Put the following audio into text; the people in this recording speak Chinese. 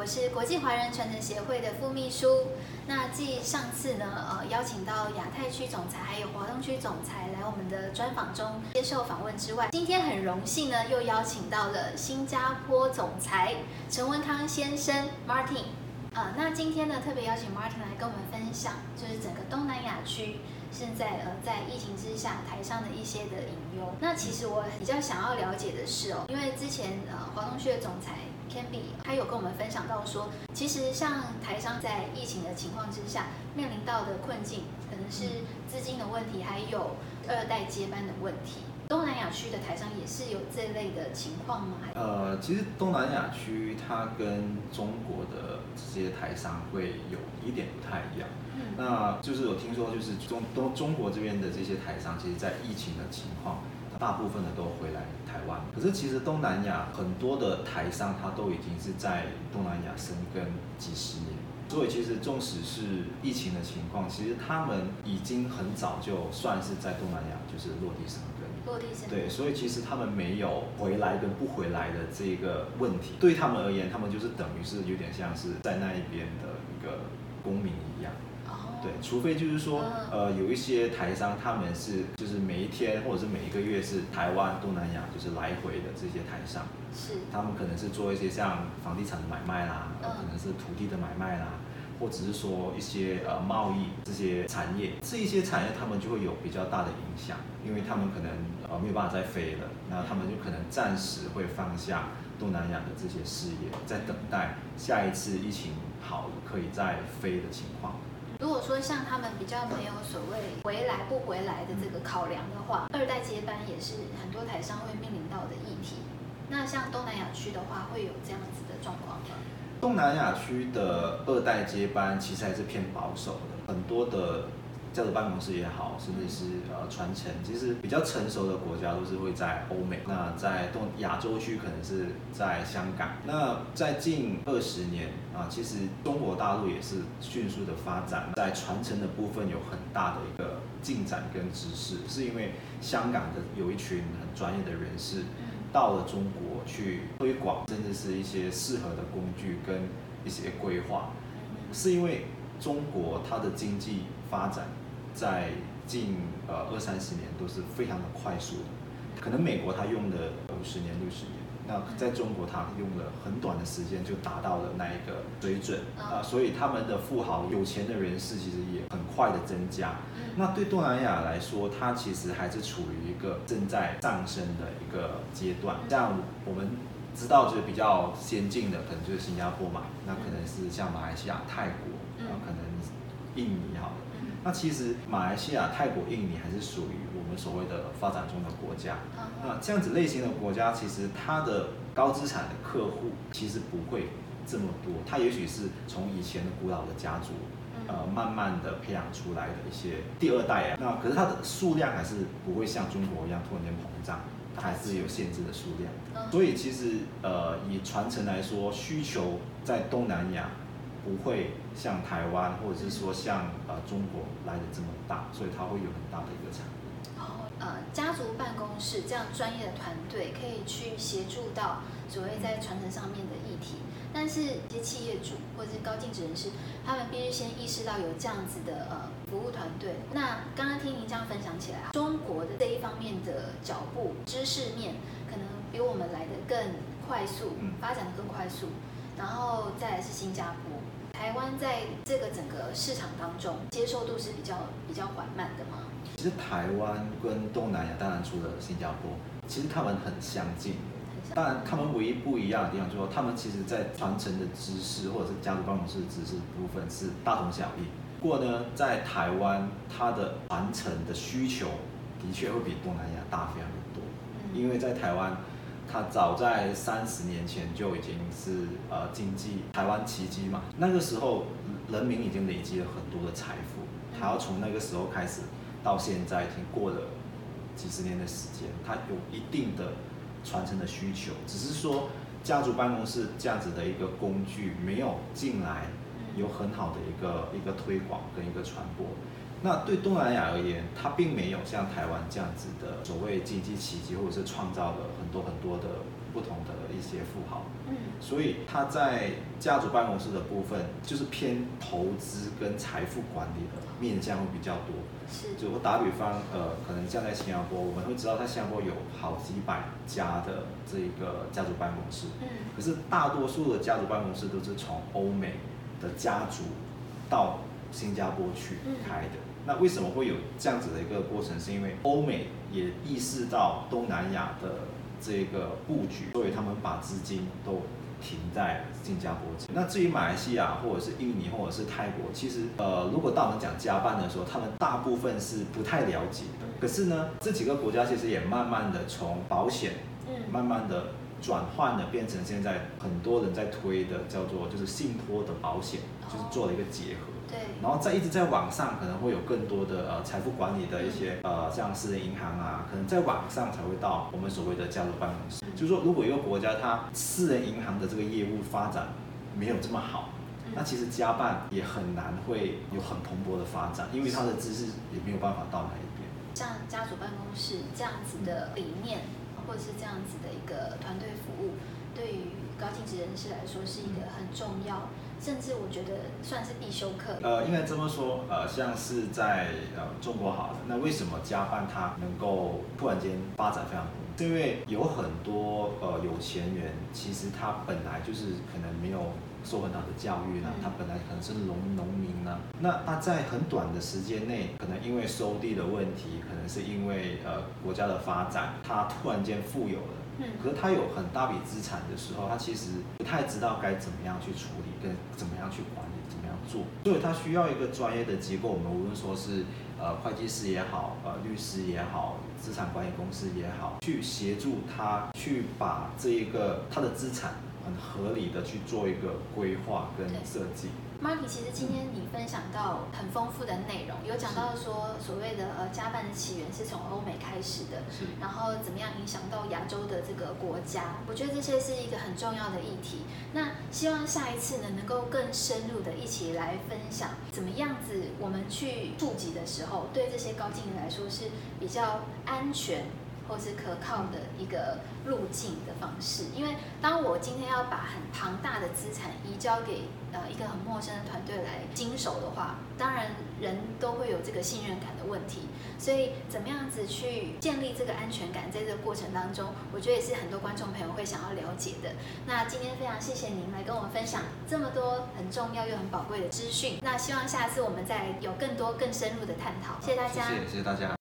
我是国际华人传承协会的副秘书。那继上次呢，呃，邀请到亚太区总裁还有华东区总裁来我们的专访中接受访问之外，今天很荣幸呢，又邀请到了新加坡总裁陈文康先生 Martin。啊，那今天呢，特别邀请 Martin 来跟我们分享，就是整个东南亚区现在呃在疫情之下台上的一些的隐忧。那其实我比较想要了解的是哦，因为之前呃华东区的总裁。Canby，他有跟我们分享到说，其实像台商在疫情的情况之下面临到的困境，可能是资金的问题，还有二代接班的问题。东南亚区的台商也是有这类的情况吗？呃，其实东南亚区它跟中国的这些台商会有一点不太一样。嗯，那就是有听说，就是中东中国这边的这些台商，其实在疫情的情况。大部分的都回来台湾，可是其实东南亚很多的台商，他都已经是在东南亚生根几十年，所以其实纵使是疫情的情况，其实他们已经很早就算是在东南亚就是落地生根。落地生根。对，所以其实他们没有回来跟不回来的这个问题，对他们而言，他们就是等于是有点像是在那一边的一个公民一样。对，除非就是说，呃，有一些台商，他们是就是每一天或者是每一个月是台湾、东南亚就是来回的这些台商，是，他们可能是做一些像房地产的买卖啦，可能是土地的买卖啦，或者是说一些呃贸易这些产业，这一些产业他们就会有比较大的影响，因为他们可能呃没有办法再飞了，那他们就可能暂时会放下东南亚的这些事业，在等待下一次疫情好了可以再飞的情况。如果说像他们比较没有所谓回来不回来的这个考量的话，二代接班也是很多台商会面临到的议题。那像东南亚区的话，会有这样子的状况吗？东南亚区的二代接班其实还是偏保守的，很多的。叫做办公室也好，甚至是呃传承，其实比较成熟的国家都是会在欧美。那在东亚洲区可能是在香港。那在近二十年啊，其实中国大陆也是迅速的发展，在传承的部分有很大的一个进展跟知识，是因为香港的有一群很专业的人士到了中国去推广，甚至是一些适合的工具跟一些规划，是因为中国它的经济发展。在近呃二三十年都是非常的快速的，可能美国它用了五十年六十年，那在中国它用了很短的时间就达到了那一个水准啊，所以他们的富豪有钱的人士其实也很快的增加。那对东南亚来说，它其实还是处于一个正在上升的一个阶段。像我们知道就是比较先进的，可能就是新加坡嘛，那可能是像马来西亚、泰国啊，可能印尼好。那其实马来西亚、泰国、印尼还是属于我们所谓的发展中的国家。那这样子类型的国家，其实它的高资产的客户其实不会这么多。它也许是从以前的古老的家族，呃，慢慢的培养出来的一些第二代啊。那可是它的数量还是不会像中国一样突然间膨胀，它还是有限制的数量。所以其实呃，以传承来说，需求在东南亚。不会像台湾或者是说像呃中国来的这么大，所以它会有很大的一个差哦，呃，家族办公室这样专业的团队可以去协助到所谓在传承上面的议题，但是一些企业主或者是高净值人士，他们必须先意识到有这样子的呃服务团队。那刚刚听您这样分享起来，中国的这一方面的脚步、知识面可能比我们来的更快速，发展的更快速，然后再来是新加坡。台湾在这个整个市场当中接受度是比较比较缓慢的吗？其实台湾跟东南亚，当然除了新加坡，其实他们很相近。当然，他们唯一不一样的地方，就是说他们其实在传承的知识或者是家族办公室的知识部分是大同小异。不过呢，在台湾，它的传承的需求的确会比东南亚大非常的多，因为在台湾。他早在三十年前就已经是呃经济台湾奇迹嘛，那个时候人民已经累积了很多的财富，他要从那个时候开始到现在已经过了几十年的时间，他有一定的传承的需求，只是说家族办公室这样子的一个工具没有进来，有很好的一个一个推广跟一个传播。那对东南亚而言，它并没有像台湾这样子的所谓经济奇迹，或者是创造了很多很多的不同的一些富豪。嗯所以他在家族办公室的部分，就是偏投资跟财富管理的面向会比较多。是就我打比方，呃，可能像在新加坡，我们会知道在新加坡有好几百家的这个家族办公室，嗯可是大多数的家族办公室都是从欧美的家族到新加坡去开的。那为什么会有这样子的一个过程？是因为欧美也意识到东南亚的这个布局，所以他们把资金都停在新加坡。那至于马来西亚或者是印尼或者是泰国，其实呃，如果到我们讲加班的时候，他们大部分是不太了解的。可是呢，这几个国家其实也慢慢的从保险嗯慢慢的转换的，变成现在很多人在推的叫做就是信托的保险，就是做了一个结合。对。然后再一直在网上可能会有更多的呃财富管理的一些呃像私人银行啊，可能在网上才会到我们所谓的家族办公室。就是说，如果一个国家它私人银行的这个业务发展没有这么好，嗯。那其实家办也很难会有很蓬勃的发展，因为它的知识也没有办法到那一边。像家族办公室这样子的理念，或者是这样子的一个团队服务，对于高净值人士来说是一个很重要，甚至我觉得算是必修课。呃，应该这么说，呃，像是在呃中国好了，那为什么加班它能够突然间发展非常多？是因为有很多呃有钱人，其实他本来就是可能没有受很好的教育啦，嗯他本来可能是农农民呢，那他在很短的时间内，可能因为收地的问题，可能是因为呃国家的发展，他突然间富有了。嗯可是他有很大笔资产的时候，他其实不太知道该怎么样去处理，跟怎么样去管理，怎么样做，所以他需要一个专业的机构。我们无论说是呃会计师也好，呃律师也好，资产管理公司也好，去协助他去把这一个他的资产很合理的去做一个规划跟设计。Marky，其实今天你分享到很丰富的内容，有讲到说所谓的呃加办的起源是从欧美开始的，是然后怎么样影响到亚洲的这个国家，我觉得这些是一个很重要的议题。那希望下一次呢，能够更深入的一起来分享，怎么样子我们去触及的时候，对这些高净人来说是比较安全。或是可靠的一个路径的方式，因为当我今天要把很庞大的资产移交给呃一个很陌生的团队来经手的话，当然人都会有这个信任感的问题，所以怎么样子去建立这个安全感，在这个过程当中，我觉得也是很多观众朋友会想要了解的。那今天非常谢谢您来跟我们分享这么多很重要又很宝贵的资讯，那希望下次我们再有更多更深入的探讨，谢谢大家。谢谢谢谢大家。